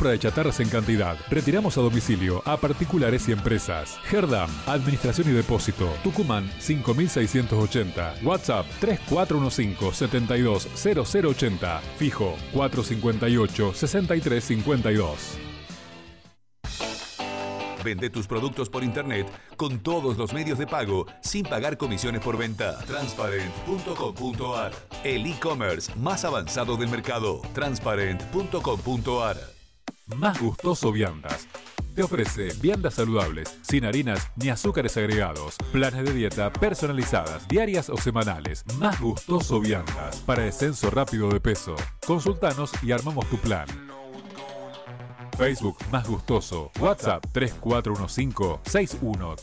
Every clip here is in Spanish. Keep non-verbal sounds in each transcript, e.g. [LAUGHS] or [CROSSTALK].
Compra de chatarras en cantidad. Retiramos a domicilio a particulares y empresas. Herdam, Administración y Depósito. Tucumán 5680. WhatsApp 3415-720080. Fijo 458-6352. Vende tus productos por internet con todos los medios de pago sin pagar comisiones por venta. Transparent.com.ar El e-commerce más avanzado del mercado. Transparent.com.ar más gustoso viandas. Te ofrece viandas saludables, sin harinas ni azúcares agregados, planes de dieta personalizadas, diarias o semanales. Más gustoso viandas para descenso rápido de peso. Consultanos y armamos tu plan. Facebook Más Gustoso. WhatsApp 3415 61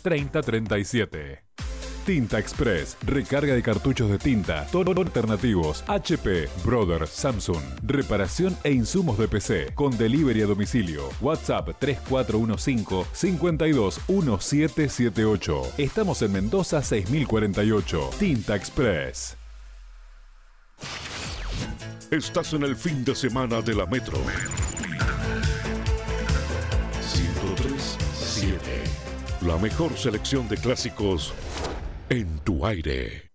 Tinta Express, recarga de cartuchos de tinta, tono alternativos, HP, Brother, Samsung, reparación e insumos de PC, con delivery a domicilio. WhatsApp 3415-521778. Estamos en Mendoza 6048. Tinta Express. Estás en el fin de semana de la Metro. 103.7. La mejor selección de clásicos en tu aire.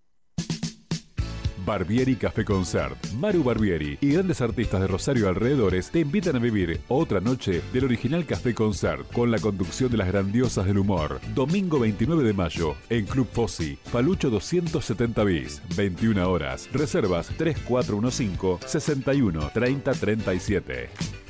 Barbieri Café Concert. Maru Barbieri y grandes artistas de Rosario alrededores te invitan a vivir otra noche del original Café Concert con la conducción de las grandiosas del humor. Domingo 29 de mayo en Club Fossi, Palucho 270 bis, 21 horas. Reservas 3415 61 30 37.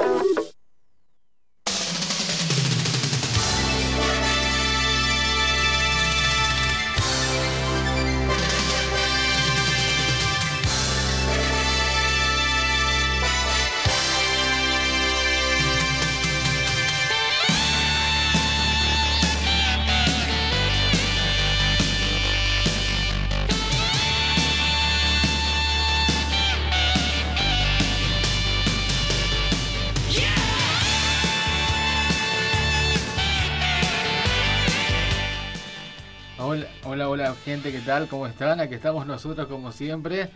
¿Qué tal? ¿Cómo están? Aquí estamos nosotros como siempre.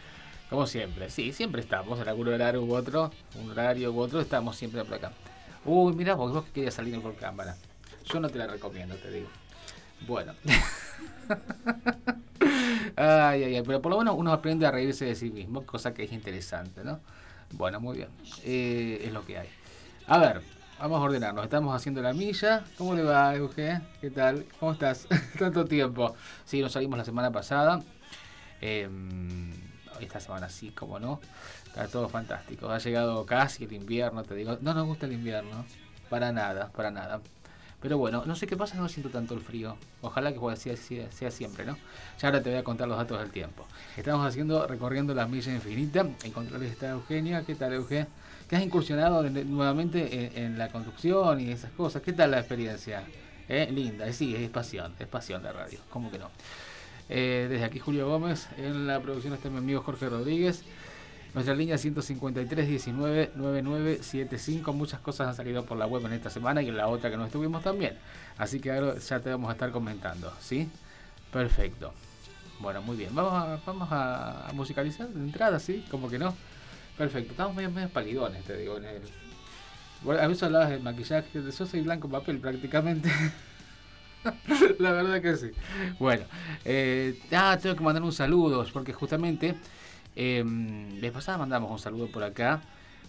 Como siempre, sí, siempre estamos en algún horario u otro, un horario u otro, estamos siempre por acá. Uy, mira, vos, vos querías salir por cámara. Yo no te la recomiendo, te digo. Bueno. [LAUGHS] ay, ay, ay, pero por lo menos uno aprende a reírse de sí mismo, cosa que es interesante, ¿no? Bueno, muy bien. Eh, es lo que hay. A ver, Vamos a ordenarnos. Estamos haciendo la milla. ¿Cómo le va, Euge? ¿Qué tal? ¿Cómo estás? [LAUGHS] Tanto tiempo. Sí, nos salimos la semana pasada. Em, esta semana sí, como no. Está todo fantástico. Ha llegado casi el invierno, te digo. No nos gusta el invierno. Para nada, para nada. Pero bueno, no sé qué pasa, no siento tanto el frío. Ojalá que sea, sea, siempre, ¿no? Ya ahora te voy a contar los datos del tiempo. Estamos haciendo, recorriendo la milla infinita. En controles está Eugenia. ¿Qué tal, Eugenia? Que has incursionado nuevamente en, la conducción y esas cosas. ¿Qué tal la experiencia? ¿Eh? Linda, sí, es pasión, es pasión de radio, ¿cómo que no? Eh, desde aquí Julio Gómez, en la producción está mi amigo Jorge Rodríguez. Nuestra línea 153 19 9975. Muchas cosas han salido por la web en esta semana y en la otra que no estuvimos también. Así que ahora ya te vamos a estar comentando, ¿sí? Perfecto. Bueno, muy bien. Vamos a, vamos a musicalizar de entrada, ¿sí? Como que no. Perfecto, estamos medio, medio palidones, te digo. En el... A veces hablabas del maquillaje, yo soy blanco papel prácticamente. [LAUGHS] La verdad que sí. Bueno, eh, ah, tengo que mandar un saludo, porque justamente eh, les pasada mandamos un saludo por acá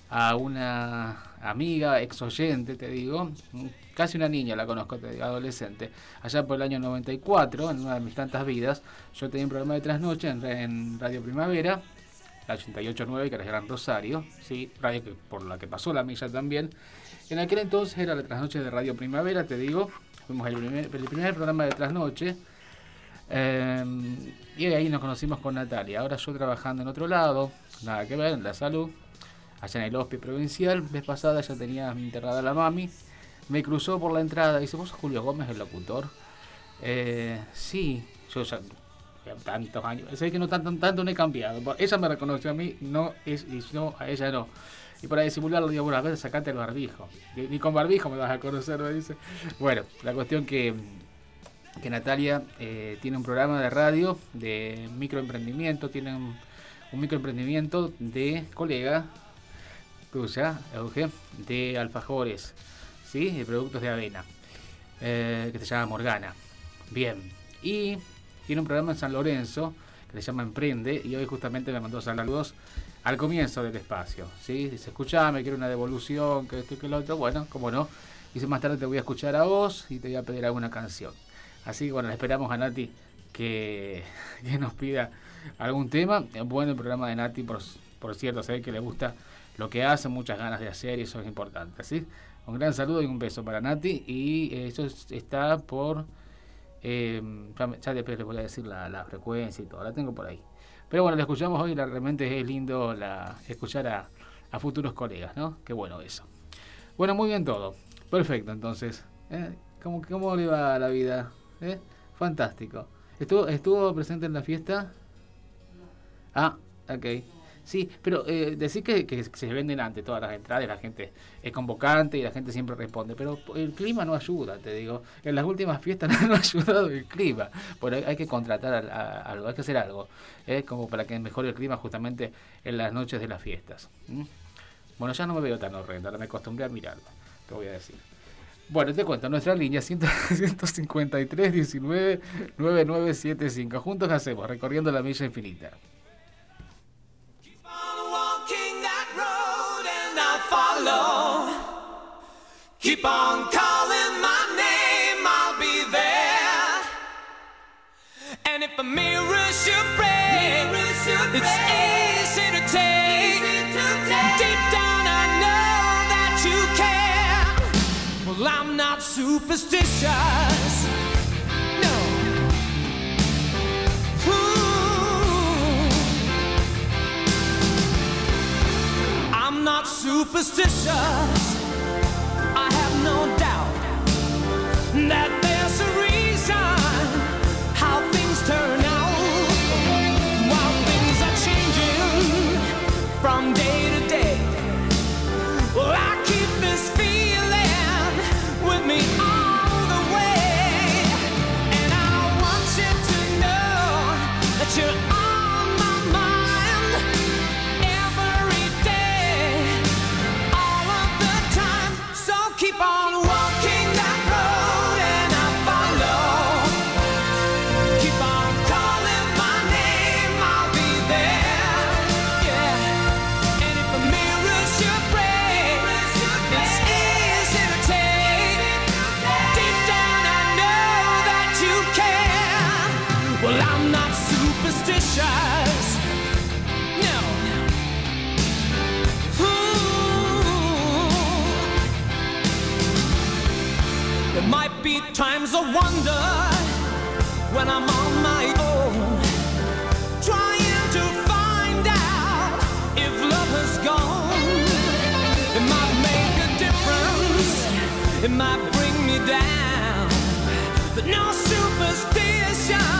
a una amiga, ex oyente, te digo, casi una niña la conozco, te digo, adolescente, allá por el año 94, en una de mis tantas vidas, yo tenía un programa de trasnoche en, en Radio Primavera, la 889, que era Gran Rosario, ¿sí? radio que, por la que pasó la milla también. En aquel entonces era la trasnoche de Radio Primavera, te digo, fuimos el primer, el primer programa de trasnoche. Em, y ahí nos conocimos con Natalia. Ahora yo trabajando en otro lado, nada que ver, en la salud, allá en el hospital provincial. Vez pasada ya tenía enterrada la mami. me cruzó por la entrada. Dice, ¿vos sos Julio Gómez, el locutor? Eh, sí, yo ya, tantos años. Sé que no tanto, tanto no he cambiado. Ella me reconoció a mí, no es, yo a ella no. Y para disimularlo, digo, bueno, a ver, sacate el barbijo. Ni con barbijo me vas a conocer, me dice. Bueno, la cuestión que, que Natalia eh, tiene un programa de radio de microemprendimiento, tiene un, microemprendimiento de colega tuya, Euge, de alfajores, ¿sí? De productos de avena, eh, que se llama Morgana. Bien, y tiene un programa en San Lorenzo que se llama Emprende y hoy justamente me mandó saludos al comienzo del espacio. ¿sí? Dice, escuchame, quiero una devolución, que esto que lo otro. Bueno, como no. Dice, más tarde te voy a escuchar a vos y te voy a pedir alguna canción. Así que bueno, esperamos a Nati [LAUGHS] que, nos pida algún tema. Bueno el programa de Nati, por, por cierto, sé que le gusta lo que hace, muchas ganas de hacer y eso es importante. ¿sí? Un gran saludo y un beso para Nati. Y eso está por... Eh, ya, después les voy a decir la, frecuencia y todo, la tengo por ahí. Pero bueno, la escuchamos hoy, la, realmente es lindo la, escuchar a, futuros colegas, ¿no? Qué bueno eso. Bueno, muy bien todo. Perfecto, entonces. ¿eh? ¿Cómo, ¿Cómo le va la vida? ¿Eh? Fantástico. ¿Estuvo, ¿Estuvo presente en la fiesta? Ah, ok. Sí, pero eh, decir que, se venden antes todas las entradas, la gente es convocante y la gente siempre responde, pero el clima no ayuda, te digo. En las últimas fiestas [LAUGHS] no ha ayudado el clima. Bueno, hay que contratar algo, hay que hacer algo, ¿eh? como para que mejore el clima justamente en las noches de las fiestas. Bueno, ya no me veo tan horrenda, ahora me acostumbré a mirarlo, te voy a decir. Bueno, te cuento, nuestra línea 153 19 9975. Juntos hacemos, recorriendo la milla infinita. Keep on calling my name, I'll be there. And if a mirror should break, it's easy to take. Deep down, I know that you care. Well, I'm not superstitious. No. Ooh. I'm not superstitious. That might bring me down, but no superstition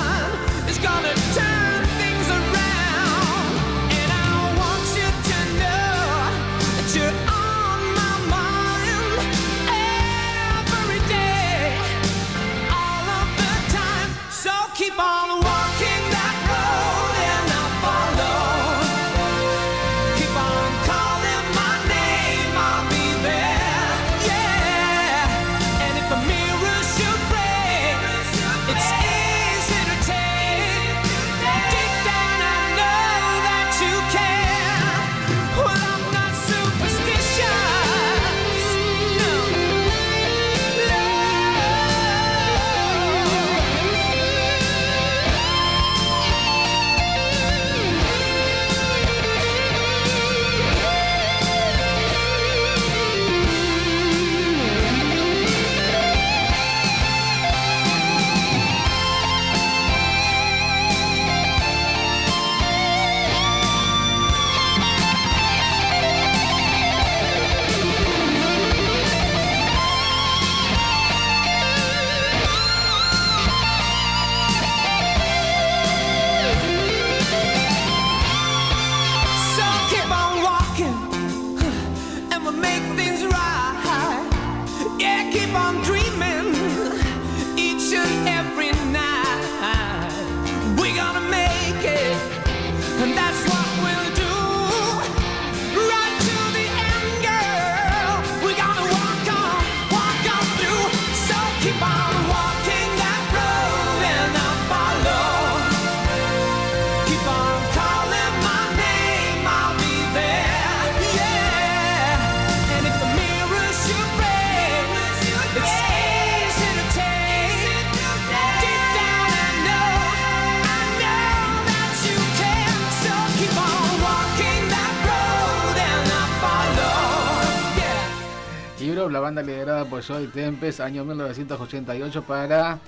Joy Tempest, año 1988 para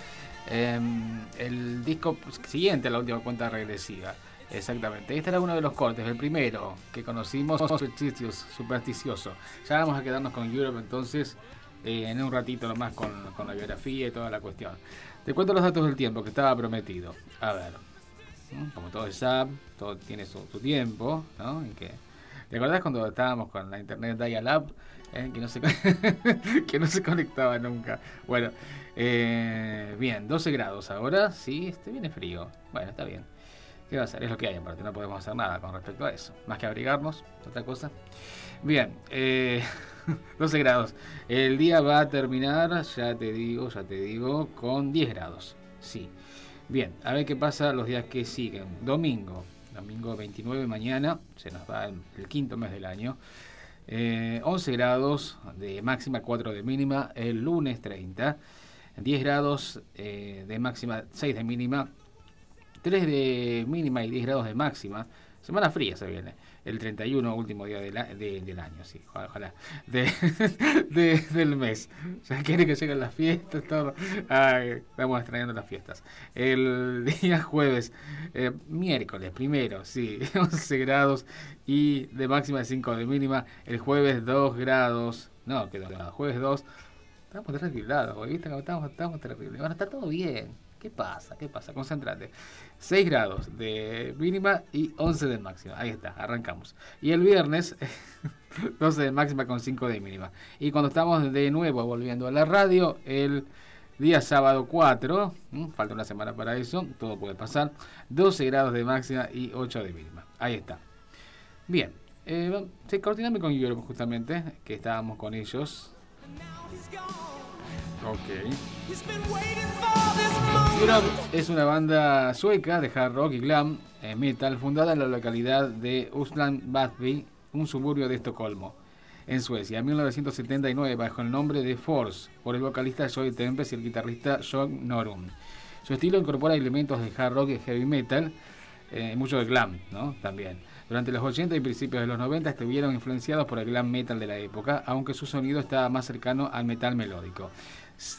em, el disco siguiente a la última cuenta regresiva. Exactamente, este era uno de los cortes, el primero que conocimos, [LAUGHS] supersticioso. Ya vamos a quedarnos con Europe entonces eh, en un ratito nomás con, con la biografía y toda la cuestión. Te cuento los datos del tiempo que estaba prometido. A ver, como todo es SAP, todo tiene su, tiempo, ¿no? que, ¿Te acordás cuando estábamos con la internet dial-up? Eh, que, no se, [LAUGHS] que no se conectaba nunca. Bueno, eh, bien, 12 grados ahora, sí, este viene frío. Bueno, está bien. ¿Qué va a ser? Es lo que hay, aparte, no podemos hacer nada con respecto a eso. Más que abrigarnos, otra cosa. Bien, eh, [LAUGHS] 12 grados. El día va a terminar, ya te digo, ya te digo, con 10 grados. Sí. Bien, a ver qué pasa los días que siguen. Domingo, domingo 29 mañana, se nos va el, quinto mes del año. 11 eh, grados de máxima, 4 de mínima. El lunes 30, 10 grados eh, de máxima, 6 de mínima. 3 de mínima y 10 grados de máxima. Semana fría se viene. El 31, último día del año, sí, ojalá. [LAUGHS] del mes. Ya quiere que lleguen las fiestas, todo. estamos extrañando las fiestas. El [LAUGHS] día jueves, eh, miércoles, primero, sí, [LAUGHS] 11 grados y de máxima de 5 de mínima. El jueves 2 grados. No, que jueves 2. Estamos terribles, ¿viste? Estamos, estamos terribles. Bueno, está todo bien. ¿Qué pasa? ¿Qué pasa? Concéntrate. 6 grados de mínima y 11 de máxima. Ahí está, arrancamos. Y el viernes, [LAUGHS] 12 de máxima con 5 de mínima. Y cuando estamos de nuevo volviendo a la radio, el día sábado 4, falta una semana para eso, todo puede pasar, 12 grados de máxima y 8 de mínima. Ahí está. Bien, eh, coordiname con Europe justamente, que estábamos con ellos. Ok. Europe es una banda sueca de hard rock y glam eh, metal fundada en la localidad de Usland Badby, un suburbio de Estocolmo, en Suecia, en 1979 bajo el nombre de Force, por el vocalista Joy Tempest y el guitarrista John Norum. Su estilo incorpora elementos de hard rock y heavy metal, eh, mucho de glam, ¿no? También. Durante los 80 y principios de los 90 estuvieron influenciados por el glam metal de la época, aunque su sonido estaba más cercano al metal melódico.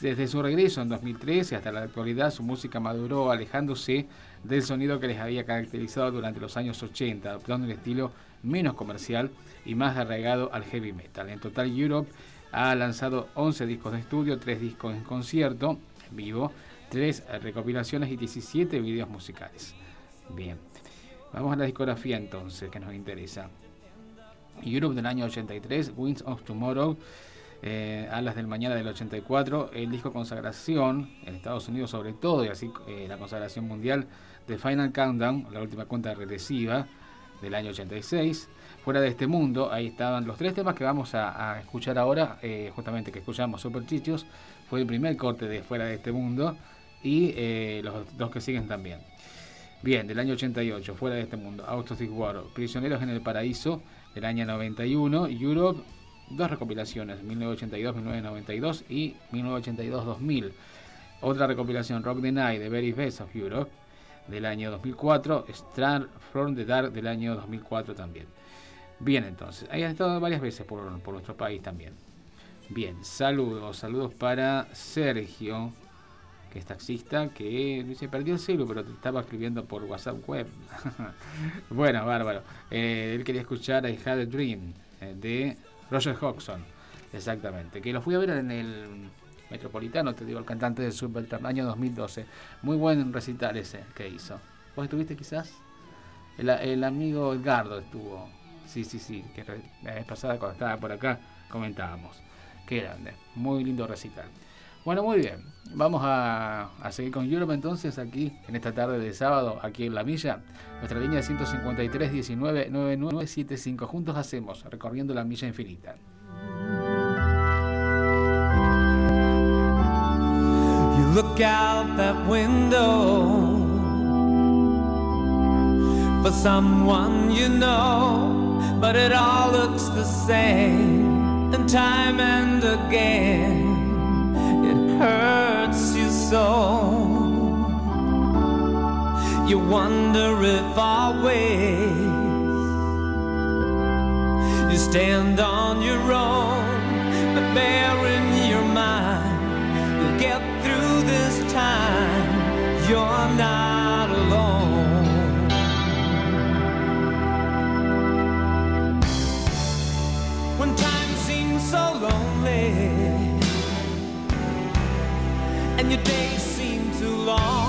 Desde su regreso en 2013 hasta la actualidad, su música maduró alejándose del sonido que les había caracterizado durante los años 80, adoptando un estilo menos comercial y más arraigado al heavy metal. En total, Europe ha lanzado 11 discos de estudio, 3 discos en concierto vivo, 3 recopilaciones y 17 videos musicales. Bien, vamos a la discografía entonces que nos interesa. Europe del año 83, Winds of Tomorrow eh, Alas del Mañana del 84, el disco Consagración, en Estados Unidos sobre todo, y así eh, la consagración mundial de Final Countdown, la última cuenta regresiva del año 86. Fuera de este mundo, ahí estaban los tres temas que vamos a, escuchar ahora, eh, justamente que escuchamos Super Chichos, fue el primer corte de Fuera de este mundo, y eh, los dos que siguen también. Bien, del año 88, Fuera de este mundo, Out of Prisioneros en el Paraíso, del año 91, Europe dos recopilaciones, 1982-1992 y 1982-2000. Otra recopilación, Rock the Night, The Very Best of Europe, del año 2004, Strand from the Dark, del año 2004 también. Bien, entonces, ahí han estado varias veces por, nuestro país también. Bien, saludos, saludos para Sergio, que es taxista, que se perdió el celu, pero te estaba escribiendo por WhatsApp web. [LAUGHS] bueno, bárbaro. Eh, él quería escuchar I Had a Dream eh, de Roger Hodgson, exactamente. Que lo fui a ver en el Metropolitano, te digo, el cantante de Supertramp, año 2012. Muy buen recital ese que hizo. ¿Vos estuviste quizás? El, amigo Edgardo estuvo. Sí, sí, sí, la vez pasada cuando estaba por acá comentábamos. Qué grande, muy lindo recital. Bueno, muy bien. Vamos a, seguir con Europe entonces aquí en esta tarde de sábado, aquí en La Milla. Nuestra línea de 153 19 9975. Juntos hacemos recorriendo la milla infinita. You look out that window for someone you know, but it all looks the same, and time and again. So You wonder if our ways. You stand on your own, but bear in your mind, you'll get through this time. You're not. and your days seem too long.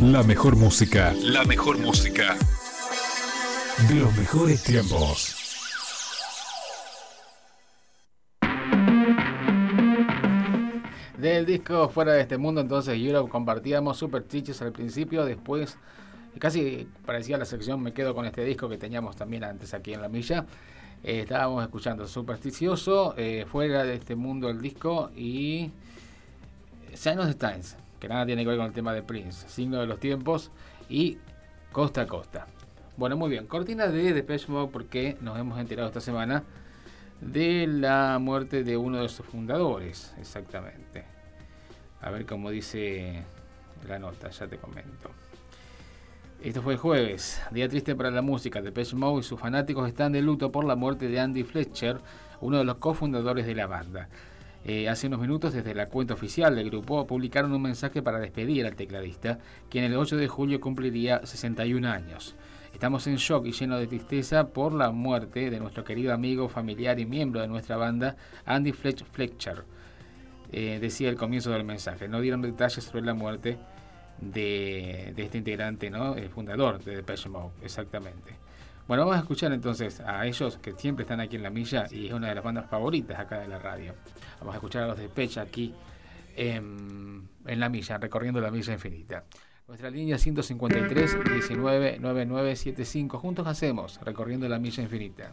La mejor música. La mejor música. De los mejores tiempos. Del disco Fuera de este mundo, entonces Europe compartíamos Super Stitches al principio, después casi parecía la sección Me quedo con este disco que teníamos también antes aquí en la milla. Eh, estábamos escuchando Supersticioso, eh, Fuera de este mundo el disco y Sign of the Times que nada tiene que ver con el tema de Prince, signo de los tiempos y costa a costa. Bueno, muy bien, cortina de Depeche Mode porque nos hemos enterado esta semana de la muerte de uno de sus fundadores, exactamente. A ver cómo dice la nota, ya te comento. Esto fue jueves, día triste para la música. Depeche Mode y sus fanáticos están de luto por la muerte de Andy Fletcher, uno de los cofundadores de la banda. Eh, hace unos minutos, desde la cuenta oficial del grupo, publicaron un mensaje para despedir al tecladista, quien el 8 de julio cumpliría 61 años. Estamos en shock y lleno de tristeza por la muerte de nuestro querido amigo, familiar y miembro de nuestra banda, Andy Fletcher, eh, decía el comienzo del mensaje. No dieron detalles sobre la muerte de, este integrante, ¿no? el fundador de Depeche Mode, exactamente. Bueno, vamos a escuchar entonces a ellos que siempre están aquí en la milla y es una de las bandas favoritas acá de la radio. Vamos a escuchar a los de Pecha aquí en, la milla, recorriendo la milla infinita. Nuestra línea 153 19 9975. Juntos hacemos recorriendo la milla infinita.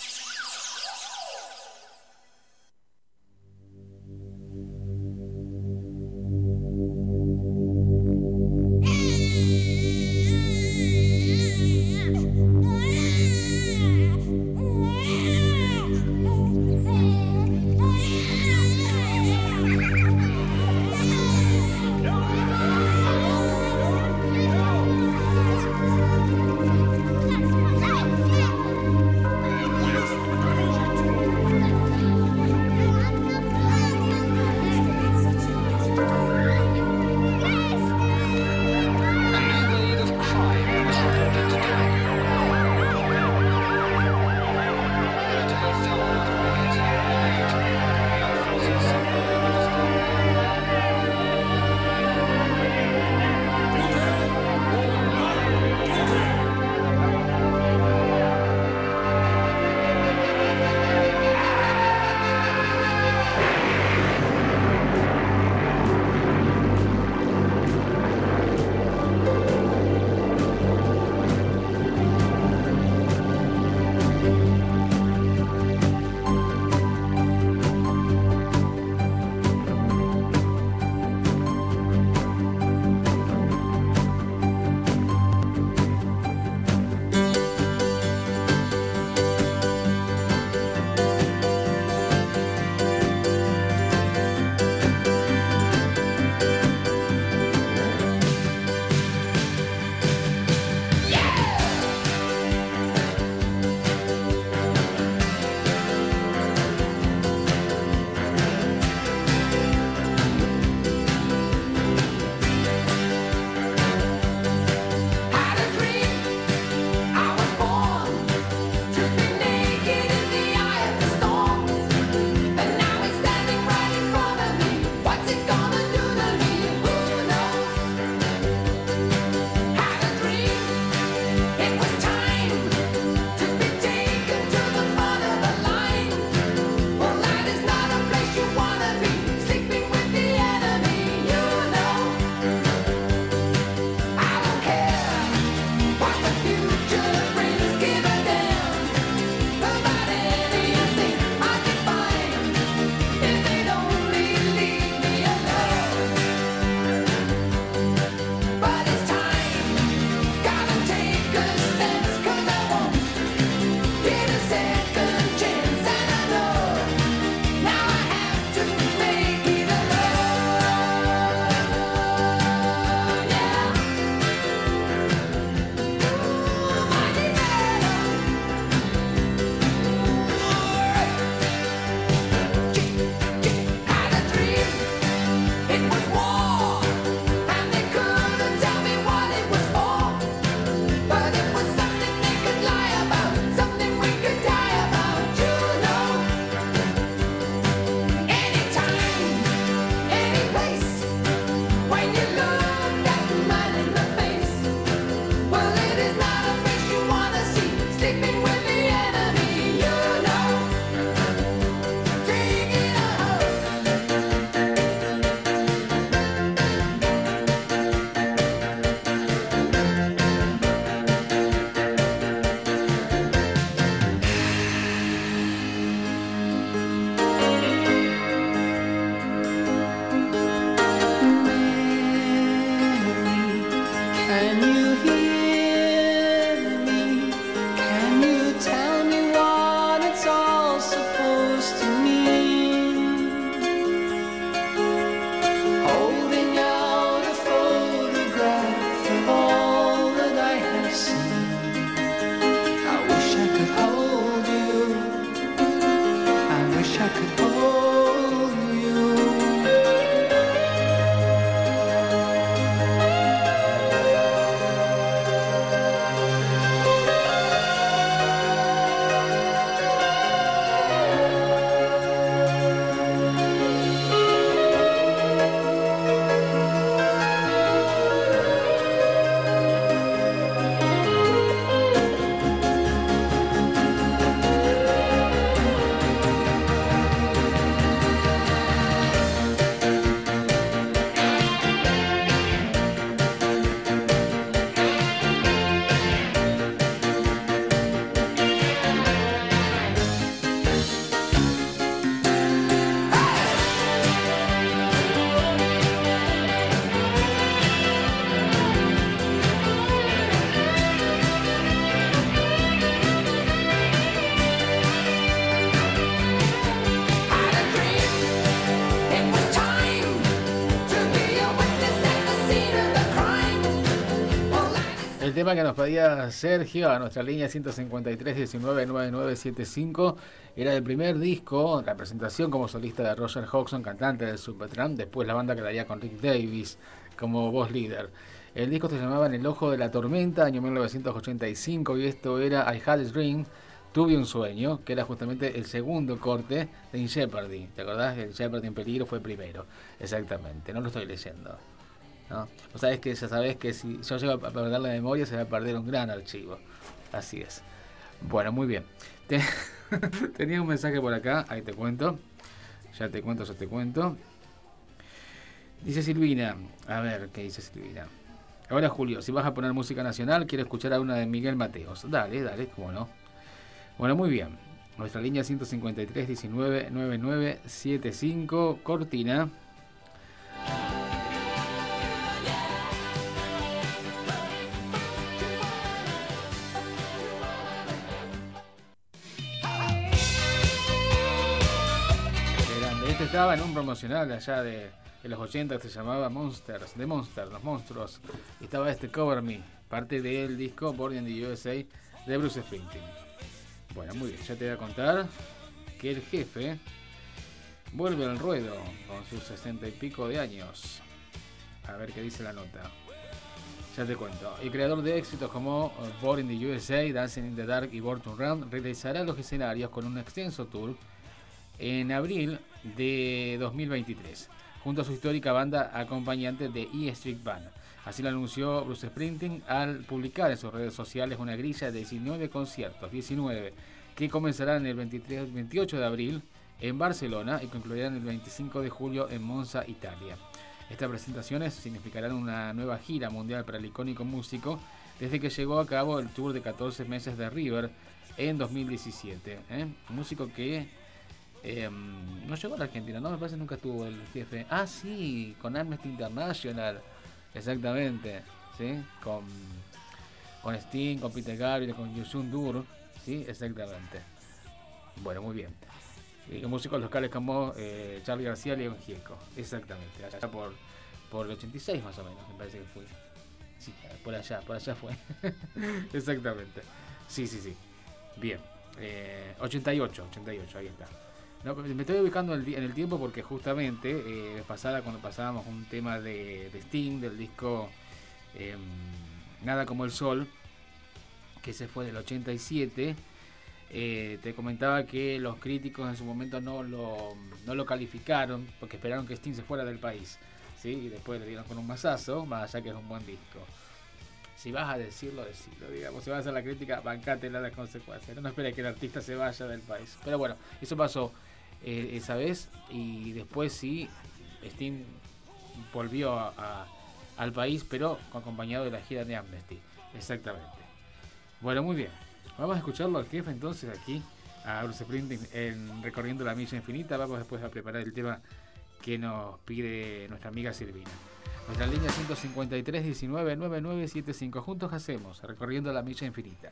Tema que nos pedía Sergio a nuestra línea 153 era del primer disco, la presentación como solista de Roger Hodgson, cantante del Supertramp, después la banda quedaría con Rick Davis como voz líder. El disco se llamaba En el ojo de la tormenta, año 1985, y esto era I Had a Dream, Tuve un sueño, que era justamente el segundo corte de In Jeopardy. ¿Te acordás? El Jeopardy en peligro fue primero. Exactamente, no lo estoy leyendo. ¿No? Vos sabés que ya sabés que si yo llego a perder la memoria se va a perder un gran archivo. Así es. Bueno, muy bien. [LAUGHS] Tenía un mensaje por acá, ahí te cuento. Ya te cuento, ya te cuento. Dice Silvina, a ver, ¿qué dice Silvina? Ahora Julio, si vas a poner música nacional, quiero escuchar a una de Miguel Mateos. Dale, dale, cómo no. Bueno, muy bien. Nuestra línea 153 19 99 75 Cortina. Estaba en un promocional allá de, los 80 que se llamaba Monsters, de Monsters, los monstruos. Estaba este Cover Me, parte del disco Born in the USA de Bruce Springsteen. Bueno, muy bien, ya te voy a contar que el jefe vuelve al ruedo con sus sesenta y pico de años. A ver qué dice la nota. Ya te cuento. El creador de éxitos como Born in the USA, Dancing in the Dark y Born to Run realizará los escenarios con un extenso tour en abril de 2023, junto a su histórica banda acompañante de E Street Band. Así lo anunció Bruce Springsteen al publicar en sus redes sociales una grilla de 19 conciertos, 19, que comenzarán el 23, 28 de abril en Barcelona y concluirán el 25 de julio en Monza, Italia. Estas presentaciones significarán una nueva gira mundial para el icónico músico desde que llegó a cabo el tour de 14 meses de River en 2017. ¿eh? Músico que em, no llegó a la Argentina, no me parece nunca tuvo el jefe. Ah, sí, con Amnesty International. Exactamente, ¿sí? Con, con Sting, con Peter Gabriel, con Yusun Dur, ¿sí? Exactamente. Bueno, muy bien. Y músicos locales como eh, Charlie García León Gieco, exactamente, allá por, por el 86 más o menos, me parece que fue. Sí, por allá, por allá fue. [LAUGHS] exactamente. Sí, sí, sí. Bien. Eh, 88, 88, ahí está. No, me estoy ubicando en el, tiempo porque justamente eh, pasada cuando pasábamos un tema de, de Sting del disco em, Nada como el Sol, que se fue del 87, eh, te comentaba que los críticos en su momento no lo, no lo calificaron porque esperaron que Sting se fuera del país. ¿sí? Y después le dieron con un masazo, más allá que es un buen disco. Si vas a decirlo, decirlo, digamos. Si vas a hacer la crítica, bancate las consecuencias. No esperes que el artista se vaya del país. Pero bueno, eso pasó eh, esa vez y después sí, Steam volvió al país, pero acompañado de la gira de Amnesty. Exactamente. Bueno, muy bien. Vamos a escucharlo al jefe entonces aquí, a Bruce Springsteen en Recorriendo la Milla Infinita. Vamos después a preparar el tema que nos pide nuestra amiga Silvina. Nuestra línea 153 19 9975. Juntos hacemos Recorriendo la Milla Infinita.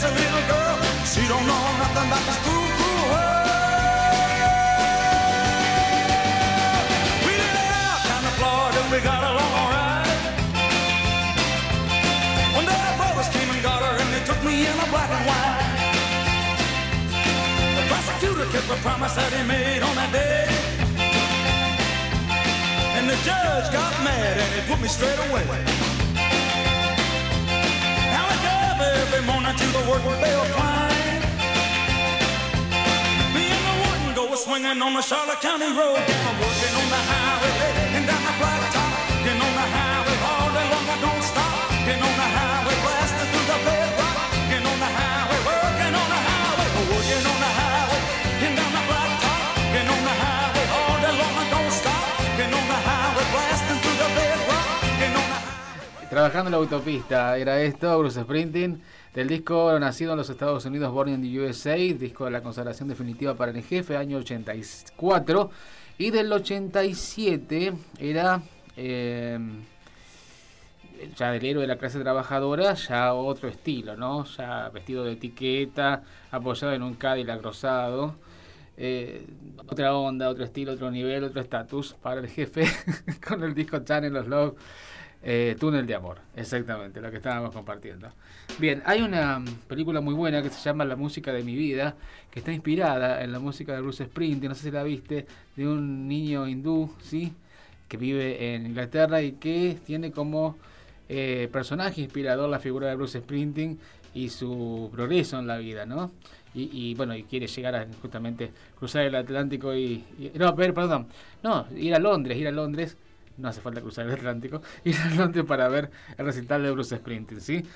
just a little girl. She don't know nothing about this cool, cool world. We did out down to Florida. We got along all right. One day our brothers came and got her, and they took me in a black and white. The prosecutor kept the promise that he made on that day. And the judge got mad and he put me straight away every morning to the work bell climb. Me and the warden go swinging on the Charlotte County Road. I'm working on the highway and down the blacktop. Trabajando en la autopista, era esto, Bruce Sprinting, del disco nacido en los Estados Unidos, Born in the USA, disco de la consagración definitiva para el jefe, año 84, y del 87 era eh, ya del héroe de la clase trabajadora, ya otro estilo, ¿no? Ya vestido de etiqueta, apoyado en un Cadillac rosado. Eh, otra onda, otro estilo, otro nivel, otro estatus para el jefe [LAUGHS] con el disco Channel Los Love eh, Túnel de Amor, exactamente, lo que estábamos compartiendo. Bien, hay una película muy buena que se llama La música de mi vida, que está inspirada en la música de Bruce Springsteen, no sé si la viste, de un niño hindú, ¿sí? Que vive en Inglaterra y que tiene como eh, personaje inspirador la figura de Bruce Springsteen y su progreso en la vida, ¿no? Y, bueno, y quiere llegar a justamente cruzar el Atlántico y, y no, perdón, no, ir a Londres, ir a Londres no hace falta cruzar el Atlántico, [LAUGHS] ir al norte para ver el recital de Bruce Springsteen, ¿sí?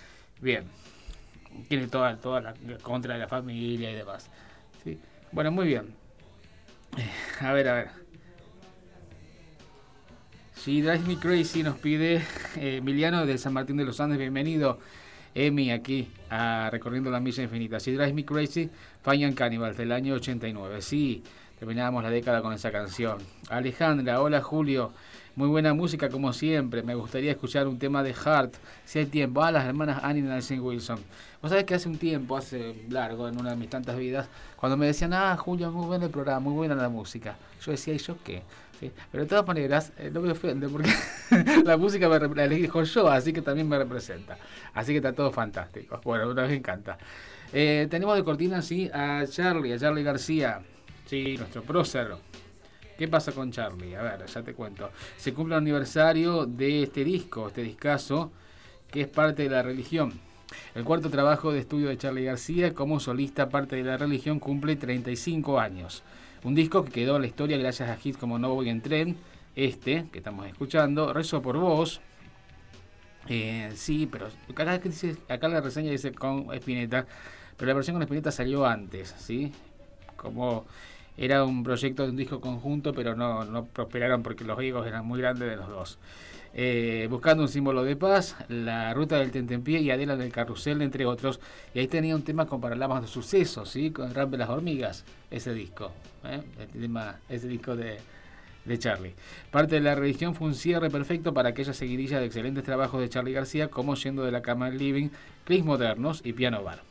Bien, tiene toda, toda la contra de la familia y demás, ¿sí? Bueno, muy bien. A ver, a ver. Si Drive Me Crazy nos pide eh, Emiliano de San Martín de los Andes, bienvenido. Emi aquí a Recorriendo la Milla Infinita. Si Drive Me Crazy, Fine Cannibals del año 89. Sí, terminábamos la década con esa canción. Alejandra, hola Julio. Muy buena música como siempre. Me gustaría escuchar un tema de Heart. Si hay tiempo. a las hermanas Annie y Nancy Wilson. Vos sabés que hace un tiempo, hace largo, en una de mis tantas vidas, cuando me decían, ah, Julio, muy bueno el programa, muy buena la música. Yo decía, ¿y yo qué? Pero de todas maneras, eh, no me ofende porque [LAUGHS] la música me la elijo yo, así que también me representa. Así que está todo fantástico. Bueno, me encanta. Eh, tenemos de cortina, sí, a Charlie, a Charlie García. Sí, nuestro prócer ¿Qué pasa con Charlie? A ver, ya te cuento. Se cumple el aniversario de este disco, este discazo, que es parte de la religión. El cuarto trabajo de estudio de Charlie García como solista parte de la religión cumple 35 años. Un disco que quedó en la historia gracias a hits como No Voy en Tren, este que estamos escuchando, Rezo por Vos. Eh, sí, pero acá, acá la reseña dice con Spinetta, pero la versión con Spinetta salió antes, ¿sí? Como era un proyecto de un disco conjunto, pero no, no prosperaron porque los egos eran muy grandes de los dos. Eh, buscando un símbolo de paz, la ruta del Tentempié y Adela del Carrusel, entre otros. Y ahí tenía un tema con Paralamas de Sucesos, ¿sí? con el rap de las hormigas, ese disco, ¿eh? tema, ese disco de, de Charlie. Parte de la religión fue un cierre perfecto para aquella seguidilla de excelentes trabajos de Charlie García, como Yendo de la Cama al Living, Cris Modernos y Piano Bar.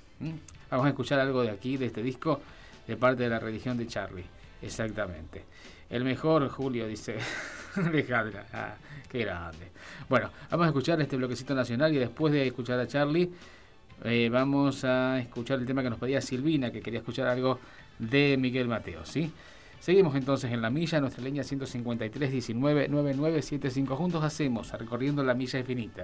Vamos a escuchar algo de aquí, de este disco, de parte de la religión de Charlie. Exactamente. El mejor, Julio, dice [LAUGHS] Alejandra. Ah, qué grande. Bueno, vamos a escuchar este bloquecito nacional y después de escuchar a Charlie, eh, vamos a escuchar el tema que nos pedía Silvina, que quería escuchar algo de Miguel Mateo, ¿sí? Seguimos entonces en la milla, nuestra línea 153 19 9975. Juntos hacemos recorriendo la milla infinita.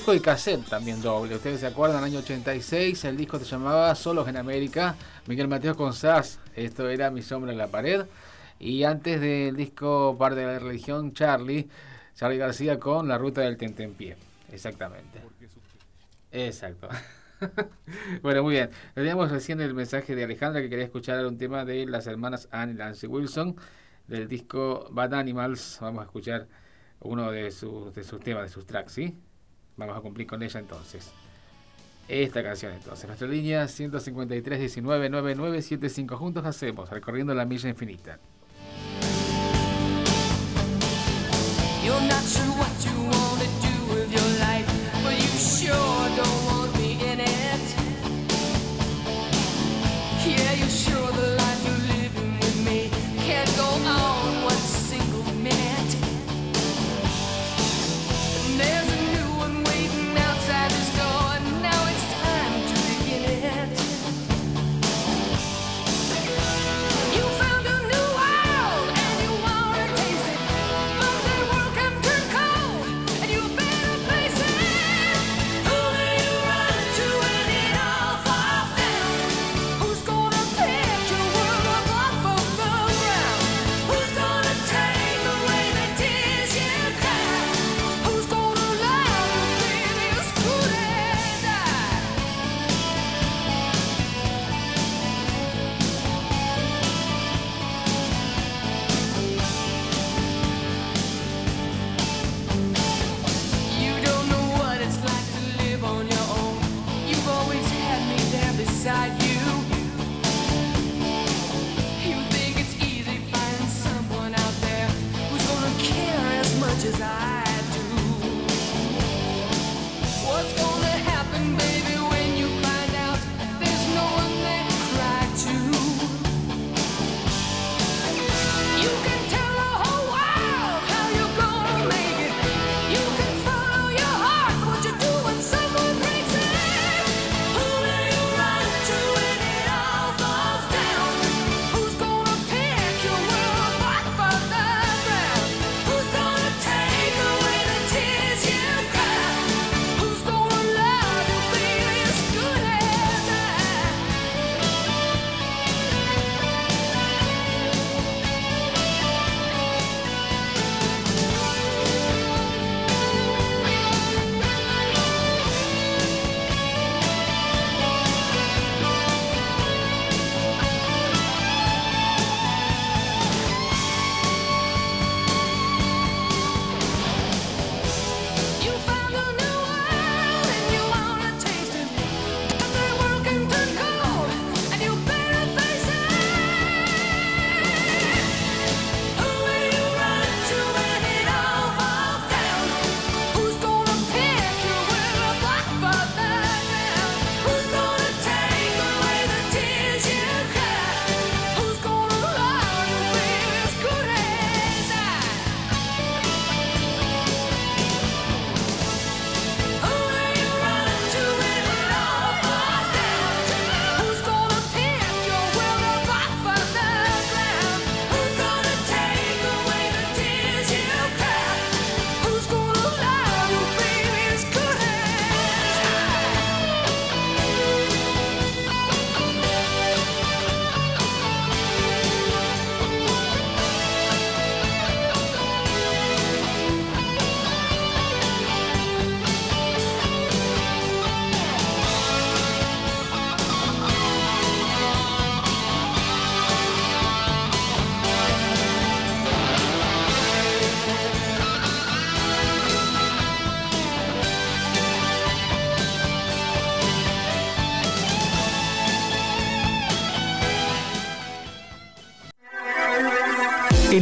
disco y cassette también doble. Ustedes se acuerdan, año 86, el disco se llamaba Solos en América, Miguel Mateo con Sass, esto era Mi Sombra en la Pared. Y antes del disco Parte de la Religión, Charlie, Charlie García con La Ruta del Tentempié. Exactamente. Exacto. [LAUGHS] bueno, muy bien. Teníamos recién el mensaje de Alejandra que quería escuchar un tema de las hermanas Anne y Nancy Wilson del disco Bad Animals. Vamos a escuchar uno de sus, de sus temas, de sus tracks, ¿sí? Vamos a cumplir con ella entonces. Esta canción entonces. Nuestra línea 153-199975. Juntos hacemos, recorriendo la milla infinita. You're.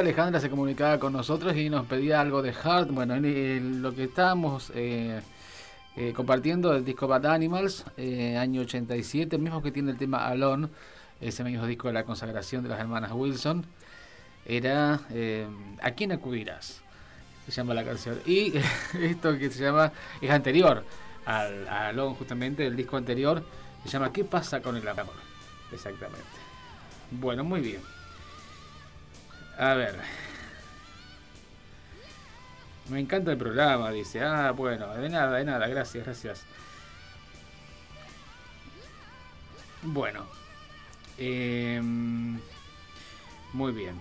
Alejandra se comunicaba con nosotros y nos pedía algo de Hard. Bueno, lo que estábamos eh, eh, compartiendo el disco Bad Animals, eh, año 87, mismo que tiene el tema Alone, ese mismo disco de la consagración de las hermanas Wilson, era ¿A quién acudirás? Se llama la canción. Y [LAUGHS] esto que se llama, es anterior al, a Alone, justamente, el disco anterior, se llama ¿Qué pasa con el amor? Exactamente. Bueno, muy bien. A ver. Me encanta el programa, dice. Ah, bueno, de nada, de nada, gracias, gracias. Bueno. Em, muy bien.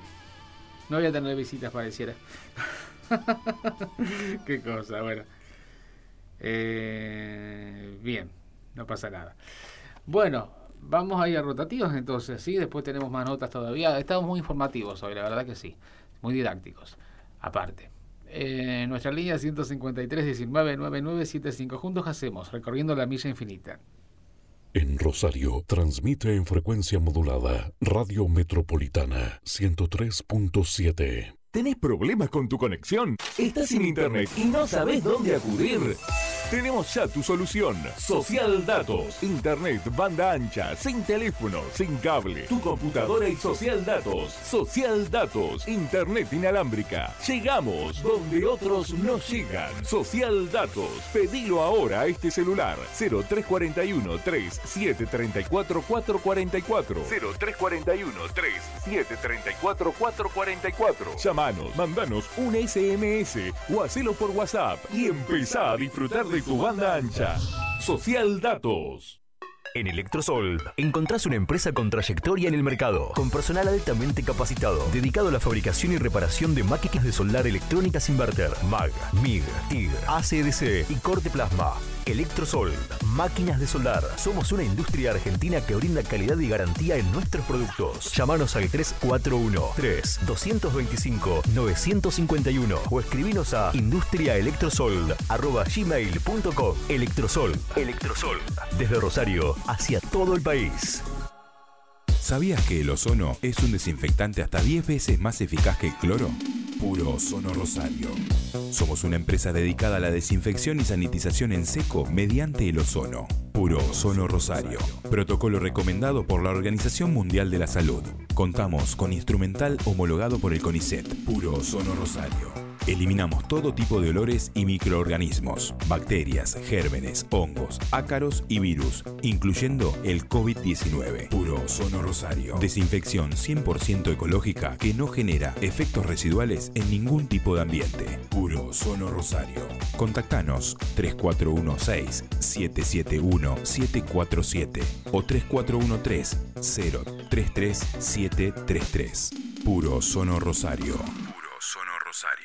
No voy a tener visitas, pareciera. [LAUGHS] Qué cosa, bueno. Eh, bien, no pasa nada. Bueno, Vamos a ir a rotativos entonces, ¿sí? Después tenemos más notas todavía. Estamos muy informativos hoy, la verdad que sí. Muy didácticos, aparte. Eh, nuestra línea 153 19 9975 juntos hacemos, recorriendo la milla infinita. En Rosario, transmite en frecuencia modulada Radio Metropolitana 103.7. ¿Tenés problemas con tu conexión? ¿Estás sin internet y no sabes dónde acudir? Tenemos ya tu solución. Social Datos. Internet, banda ancha, sin teléfono, sin cable. Tu computadora y Social Datos. Social Datos. Internet inalámbrica. Llegamos donde otros no llegan. Social Datos. Pedilo ahora a este celular. 0341 3734 444. 0341 3734 444. Llamanos, mandanos un SMS o hacelo por WhatsApp y empezá a disfrutar de tu banda ancha. Social Datos. En Electrosol encontrás una empresa con trayectoria en el mercado, con personal altamente capacitado, dedicado a la fabricación y reparación de máquinas de soldar electrónicas inverter, MAG, MIG, TIG, ACDC y corte plasma. Electrosol, máquinas de soldar. Somos una industria argentina que brinda calidad y garantía en nuestros productos. Llámanos al 341-3-225-951 o escribinos a industriaelectrosol.gmail.com Electrosol. Electrosol. Desde Rosario hacia todo el país. ¿Sabías que el ozono es un desinfectante hasta 10 veces más eficaz que el cloro? Puro Ozono Rosario. Somos una empresa dedicada a la desinfección y sanitización en seco mediante el ozono. Puro Ozono Rosario. Protocolo recomendado por la Organización Mundial de la Salud. Contamos con instrumental homologado por el CONICET. Puro Ozono Rosario. Eliminamos todo tipo de olores y microorganismos, bacterias, gérmenes, hongos, ácaros y virus, incluyendo el COVID-19. Puro Ozono Rosario. Desinfección 100% ecológica que no genera efectos residuales en ningún tipo de ambiente. Puro Ozono Rosario. Contactanos 3416-771-747 o 3413-033733. Puro Ozono Rosario. Puro Ozono Rosario.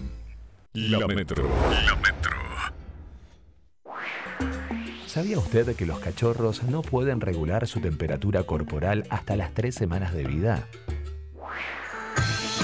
La Metro. La Metro. ¿Sabía usted que los cachorros no pueden regular su temperatura corporal hasta las tres semanas de vida?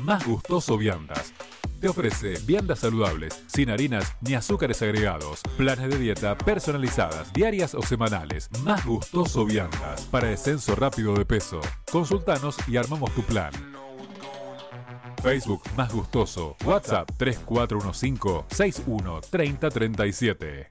Más gustoso viandas. Te ofrece viandas saludables, sin harinas ni azúcares agregados, planes de dieta personalizadas, diarias o semanales. Más gustoso viandas para descenso rápido de peso. Consultanos y armamos tu plan. Facebook Más Gustoso. WhatsApp 3415 61 30 37.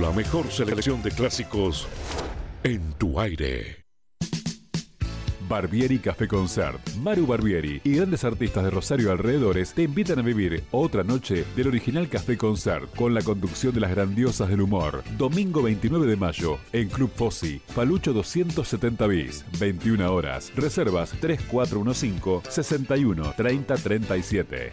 La mejor selección de clásicos en tu aire. Barbieri Café Concert. Maru Barbieri y grandes artistas de Rosario alrededores te invitan a vivir otra noche del original Café Concert con la conducción de las grandiosas del humor. Domingo 29 de mayo en Club Fossi, Palucho 270 bis, 21 horas. Reservas 3415 61 30 37.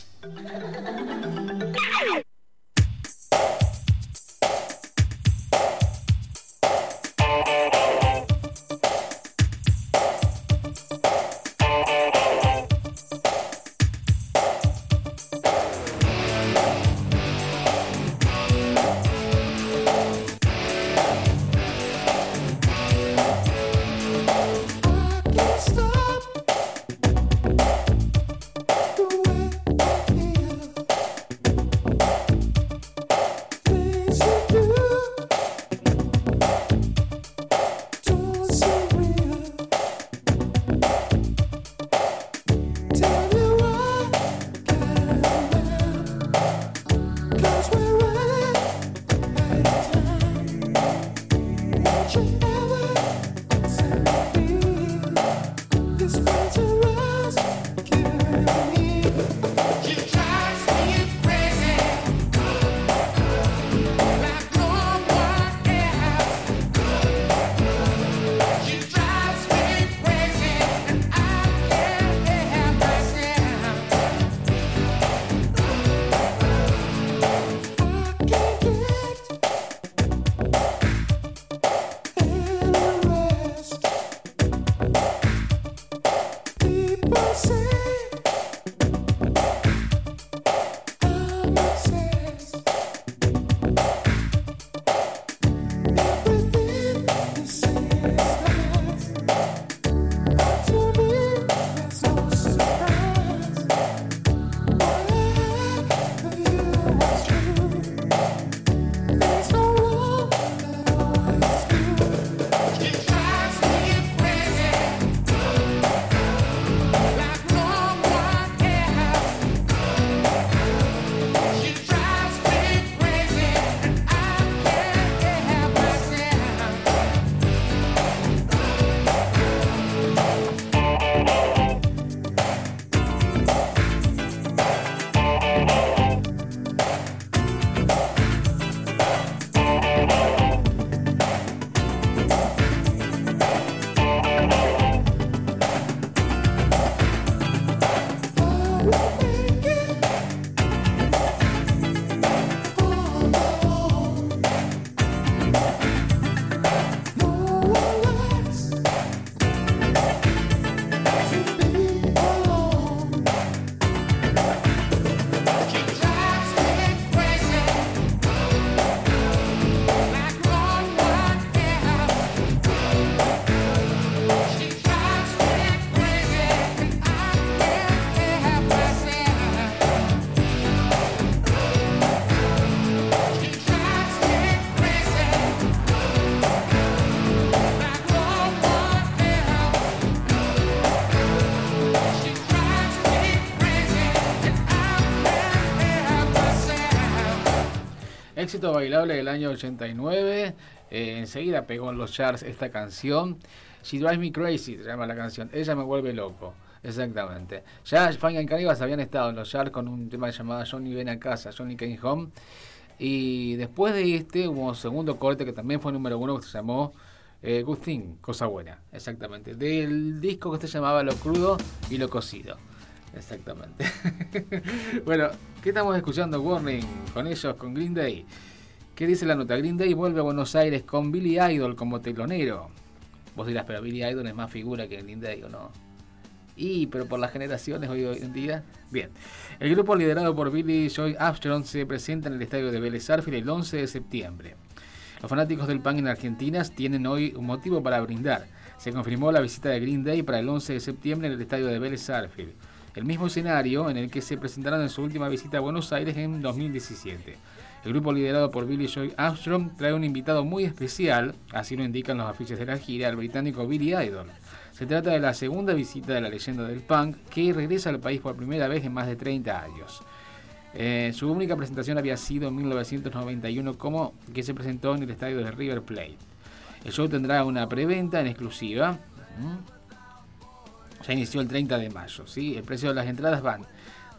Bailable del año 89. Eh, enseguida pegó en los charts esta canción. She Drives Me Crazy, se llama la canción. Ella me vuelve loco. Exactamente. Ya Fang and Cannibals habían estado en los charts con un tema llamado Johnny Ven a casa, Johnny Came Home. Y después de este hubo un segundo corte que también fue número uno que se llamó eh, Good Thing, Cosa Buena. Exactamente. Del disco que se llamaba Lo Crudo y Lo Cocido. Exactamente. [LAUGHS] bueno, ¿qué estamos escuchando, Warning? Con ellos, con Green Day. ¿Qué dice la nota? Green Day vuelve a Buenos Aires con Billy Idol como telonero. Vos dirás, pero Billy Idol es más figura que Green Day, ¿o no? Y, pero por las generaciones hoy, en día. Bien. El grupo liderado por Billy Joy Armstrong se presenta en el estadio de Vélez el 11 de septiembre. Los fanáticos del punk en Argentina tienen hoy un motivo para brindar. Se confirmó la visita de Green Day para el 11 de septiembre en el estadio de Vélez Arfield el mismo escenario en el que se presentaron en su última visita a Buenos Aires en 2017. El grupo liderado por Billy Joy Armstrong trae un invitado muy especial, así lo indican los afiches de la gira, el británico Billy Idol. Se trata de la segunda visita de la leyenda del punk que regresa al país por primera vez en más de 30 años. Eh, su única presentación había sido en 1991 como que se presentó en el estadio de River Plate. El show tendrá una preventa en exclusiva ya inició el 30 de mayo. ¿sí? El precio de las entradas van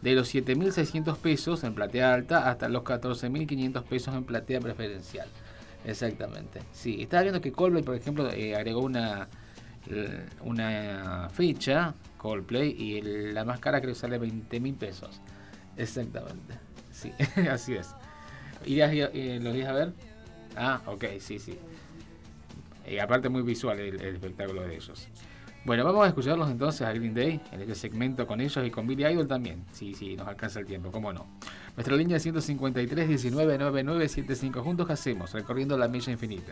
de los 7.600 pesos en platea alta hasta los 14.500 pesos en platea preferencial. Exactamente. Sí, estaba viendo que Coldplay, por ejemplo, eh, agregó una, eh, una fecha, Coldplay, y la más cara creo que sale 20.000 pesos. Exactamente. Sí, [LAUGHS] así es. ¿Irías eh, los días a ver? Ah, ok, sí, sí. Y aparte muy visual el espectáculo de ellos. Bueno, vamos a escucharlos entonces a Green Day en este segmento con ellos y con Billy Idol también. Sí, sí, nos alcanza el tiempo, cómo no. Nuestra línea 153 19 9975 juntos hacemos recorriendo la milla infinita.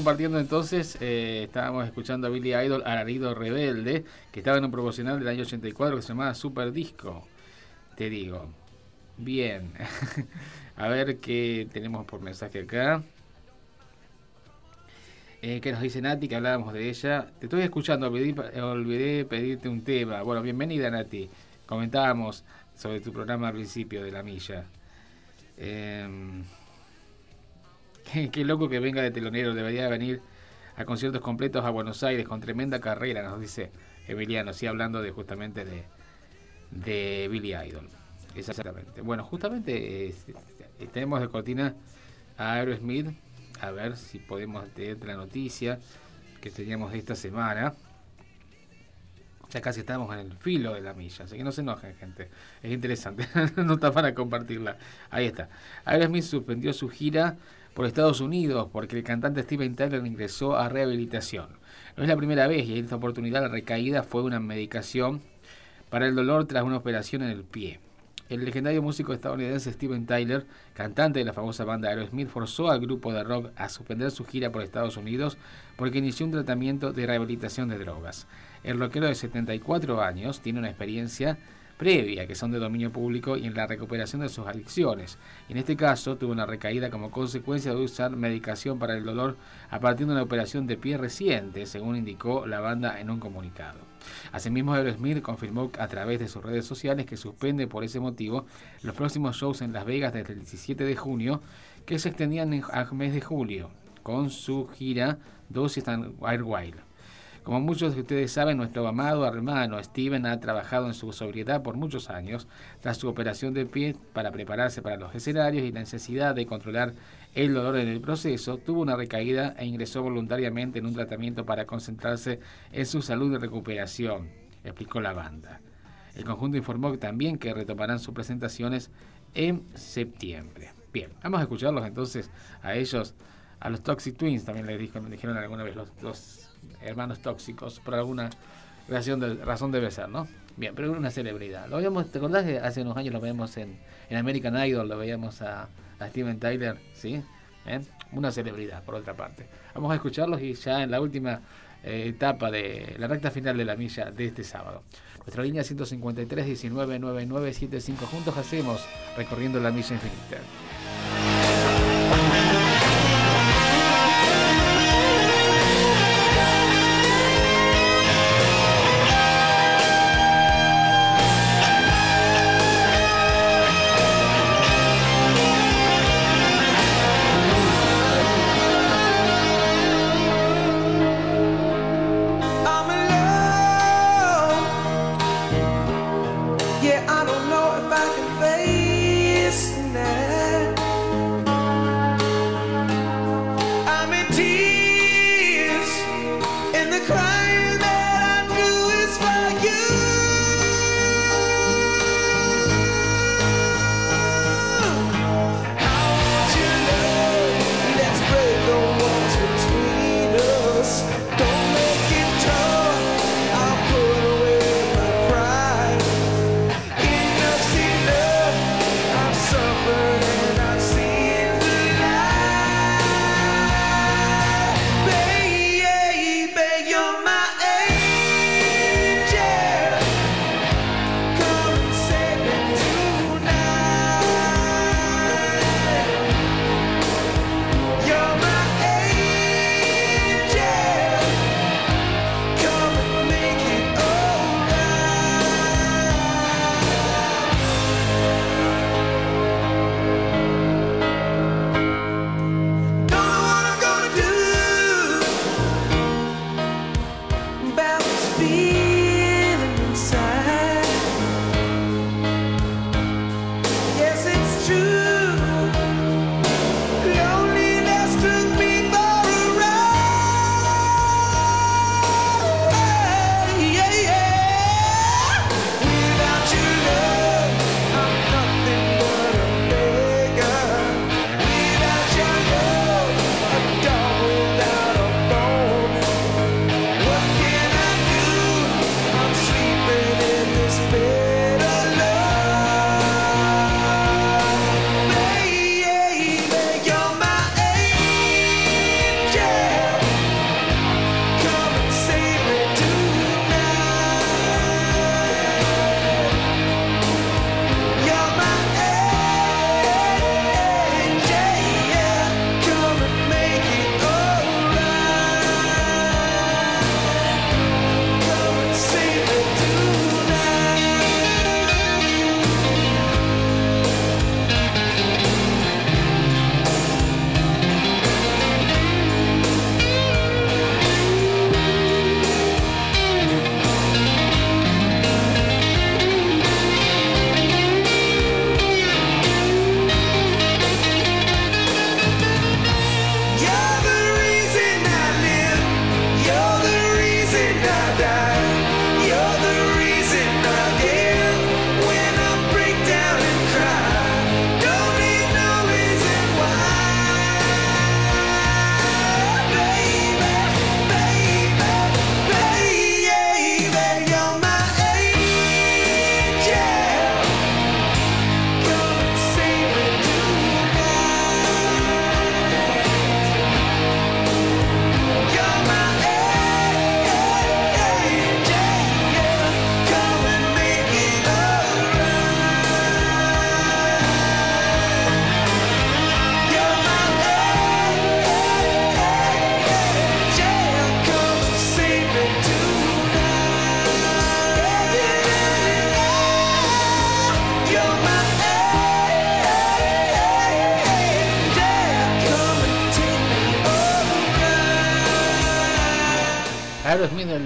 Compartiendo entonces, eh, estábamos escuchando a Billy Idol, Alarido Rebelde, que estaba en un promocional del año 84 que se llamaba Super Disco. Te digo. Bien. [LAUGHS] a ver qué tenemos por mensaje acá. Eh, ¿Qué nos dice Nati? Que hablábamos de ella. Te estoy escuchando, olvidé, olvidé pedirte un tema. Bueno, bienvenida Nati. Comentábamos sobre tu programa al principio de la milla. Em, [LAUGHS] Qué, loco que venga de telonero, debería venir a conciertos completos a Buenos Aires con tremenda carrera, nos dice Emiliano, sí, hablando de justamente de, de Billy Idol. Exactamente. Bueno, justamente eh, tenemos de cortina a Aerosmith, a ver si podemos tener la noticia que teníamos esta semana. Ya casi estamos en el filo de la milla, así que no se enojen, gente. Es interesante, [LAUGHS] no está para compartirla. Ahí está. Aerosmith suspendió su gira por Estados Unidos porque el cantante Steven Tyler ingresó a rehabilitación. No es la primera vez y en esta oportunidad la recaída fue una medicación para el dolor tras una operación en el pie. El legendario músico estadounidense Steven Tyler, cantante de la famosa banda Aerosmith, forzó al grupo de rock a suspender su gira por Estados Unidos porque inició un tratamiento de rehabilitación de drogas. El rockero de 74 años tiene una experiencia previa que son de dominio público y en la recuperación de sus adicciones. En este caso tuvo una recaída como consecuencia de usar medicación para el dolor a partir de una operación de pie reciente, según indicó la banda en un comunicado. Asimismo, Aerosmith confirmó a través de sus redes sociales que suspende por ese motivo los próximos shows en Las Vegas desde el 17 de junio, que se extendían al mes de julio, con su gira Dosis and Wild. Como muchos de ustedes saben, nuestro amado hermano Steven ha trabajado en su sobriedad por muchos años, tras su operación de pie para prepararse para los escenarios y la necesidad de controlar el dolor en el proceso, tuvo una recaída e ingresó voluntariamente en un tratamiento para concentrarse en su salud y recuperación, explicó la banda. El conjunto informó también que retomarán sus presentaciones en septiembre. Bien, vamos a escucharlos entonces a ellos, a los Toxic Twins, también les dijeron alguna vez los dos hermanos tóxicos, por alguna razón, de, razón debe ser, ¿no? Bien, pero una celebridad. Lo veíamos, ¿te acordás que hace unos años lo veíamos en, en American Idol, lo veíamos a, a Steven Tyler, ¿sí? ¿Eh? Una celebridad, por otra parte. Vamos a escucharlos y ya en la última eh, etapa de la recta final de la milla de este sábado. Nuestra línea 153 19 9975 juntos hacemos recorriendo la milla infinita.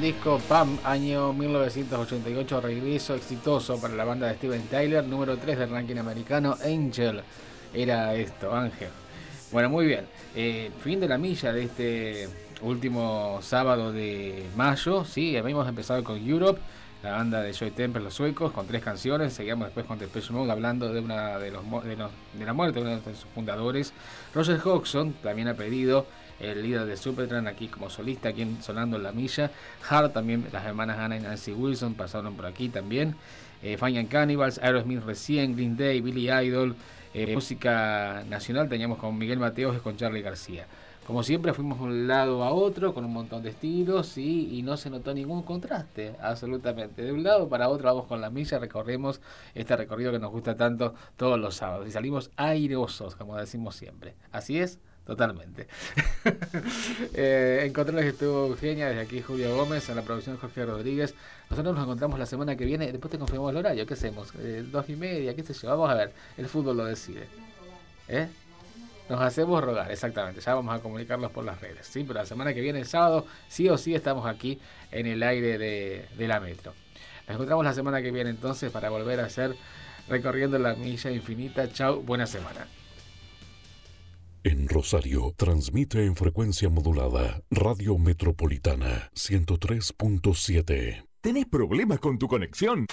Disco Pam, año 1988, regreso exitoso para la banda de Steven Tyler, número 3 del ranking americano, Angel. Era esto, Ángel. Bueno, muy bien. Eh, fin de la milla de este último sábado de mayo. Sí, habíamos empezado con Europe, la banda de Joy Temple, los suecos, con tres canciones. Seguíamos después con Depeche Mode hablando de una de, los, de, los, de la muerte de uno de sus fundadores. Roger Hodgson también ha pedido el líder de Supertramp aquí como solista, aquí sonando en la milla. Hart también, las hermanas Anna y Nancy Wilson pasaron por aquí también. Eh, Fine Cannibals, Aerosmith recién, Green Day, Billy Idol. Eh, música nacional teníamos con Miguel Mateos y con Charlie García. Como siempre fuimos de un lado a otro con un montón de estilos y no se notó ningún contraste, absolutamente. De un lado para otro vamos con la milla, recorremos este recorrido que nos gusta tanto todos los sábados y salimos airosos, como decimos siempre. Así es, totalmente. [LAUGHS] eh, encontrarles estuvo Eugenia, desde aquí Julio Gómez, en la producción Jorge Rodríguez. Nosotros nos encontramos la semana que viene, después te confirmamos el horario, ¿qué hacemos? Eh, dos y media, qué sé yo, vamos a ver, el fútbol lo decide. ¿Eh? Nos hacemos rogar, exactamente. Ya vamos a comunicarlos por las redes. ¿sí? Pero la semana que viene, el sábado, sí o sí estamos aquí en el aire de, de la metro. Nos encontramos la semana que viene entonces para volver a hacer recorriendo la milla infinita. Chau, buena semana. En Rosario, transmite en frecuencia modulada Radio Metropolitana 103.7. ¿Tenés problemas con tu conexión?